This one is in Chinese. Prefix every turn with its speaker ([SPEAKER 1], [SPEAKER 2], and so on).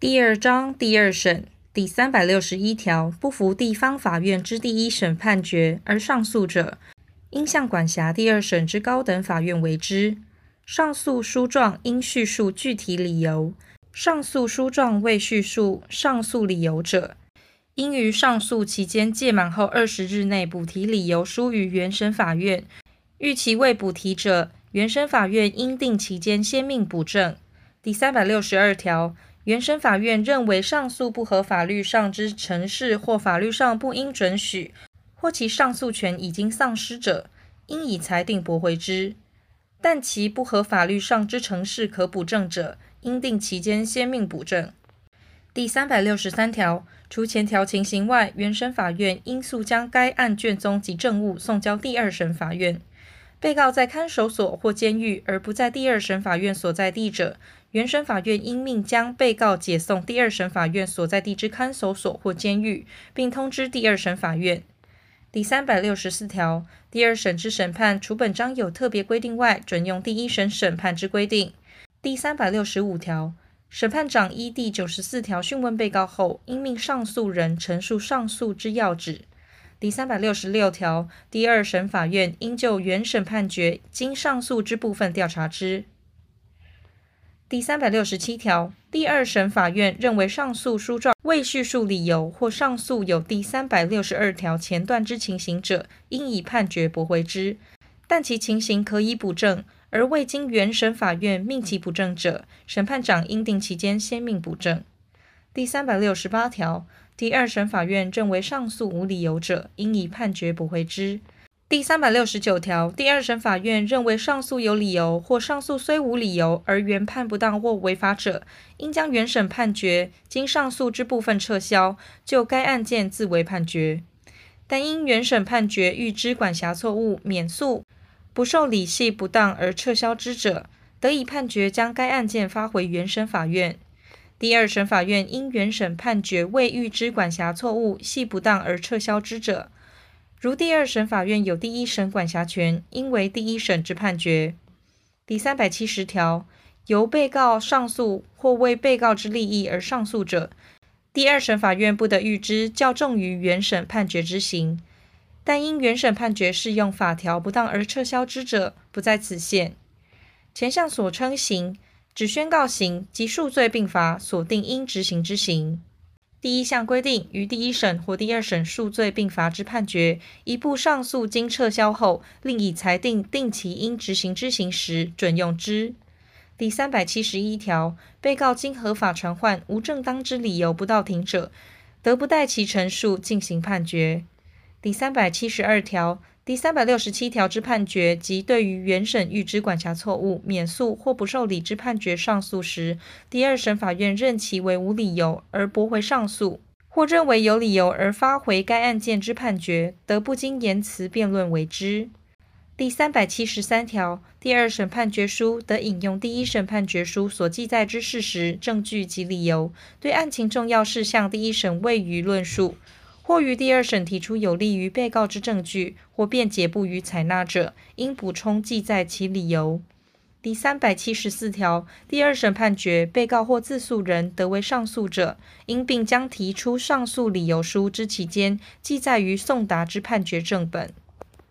[SPEAKER 1] 第二章第二审第三百六十一条，不服地方法院之第一审判决而上诉者，应向管辖第二审之高等法院为之。上诉书状应叙述具体理由。上诉书状未叙述上诉理由者，应于上诉期间届满后二十日内补提理由书于原审法院。逾期未补提者，原审法院应定期间先命补正。第三百六十二条，原审法院认为上诉不合法律上之程式或法律上不应准许，或其上诉权已经丧失者，应以裁定驳回之。但其不合法律上之程式可补正者，应定期间先命补正。第三百六十三条，除前条情形外，原审法院应速将该案卷宗及证物送交第二审法院。被告在看守所或监狱而不在第二审法院所在地者，原审法院应命将被告解送第二审法院所在地之看守所或监狱，并通知第二审法院。第三百六十四条，第二审之审判，除本章有特别规定外，准用第一审审判之规定。第三百六十五条，审判长依第九十四条讯问被告后，应命上诉人陈述上诉之要旨。第三百六十六条，第二审法院应就原审判决经上诉之部分调查之。第三百六十七条，第二审法院认为上诉书状未叙述理由或上诉有第三百六十二条前段之情形者，应以判决驳回之。但其情形可以补正，而未经原审法院命其补正者，审判长应定期间先命补正。第三百六十八条。第二审法院认为上诉无理由者，应以判决驳回之。第三百六十九条，第二审法院认为上诉有理由，或上诉虽无理由而原判不当或违法者，应将原审判决经上诉之部分撤销，就该案件自为判决。但因原审判决预知管辖错误，免诉不受理系不当而撤销之者，得以判决将该案件发回原审法院。第二审法院因原审判决未预知管辖错误，系不当而撤销之者，如第二审法院有第一审管辖权，应为第一审之判决。第三百七十条，由被告上诉或为被告之利益而上诉者，第二审法院不得预知较重于原审判决之刑，但因原审判决适用法条不当而撤销之者，不在此限。前项所称刑，指宣告刑及数罪并罚所定应执行之刑。第一项规定，于第一审或第二审数罪并罚之判决，一部上诉经撤销后，另以裁定定其应执行之刑时，准用之。第三百七十一条，被告经合法传唤无正当之理由不到庭者，得不待其陈述进行判决。第三百七十二条。第三百六十七条之判决及对于原审预知管辖错误免诉或不受理之判决上诉时，第二审法院认其为无理由而驳回上诉，或认为有理由而发回该案件之判决，得不经言辞辩论为之。第三百七十三条，第二审判决书得引用第一审判决书所记载之事实、证据及理由，对案情重要事项，第一审未予论述。或于第二审提出有利于被告之证据，或辩解不予采纳者，应补充记载其理由。第三百七十四条，第二审判决被告或自诉人得为上诉者，应并将提出上诉理由书之期间记载于送达之判决正本。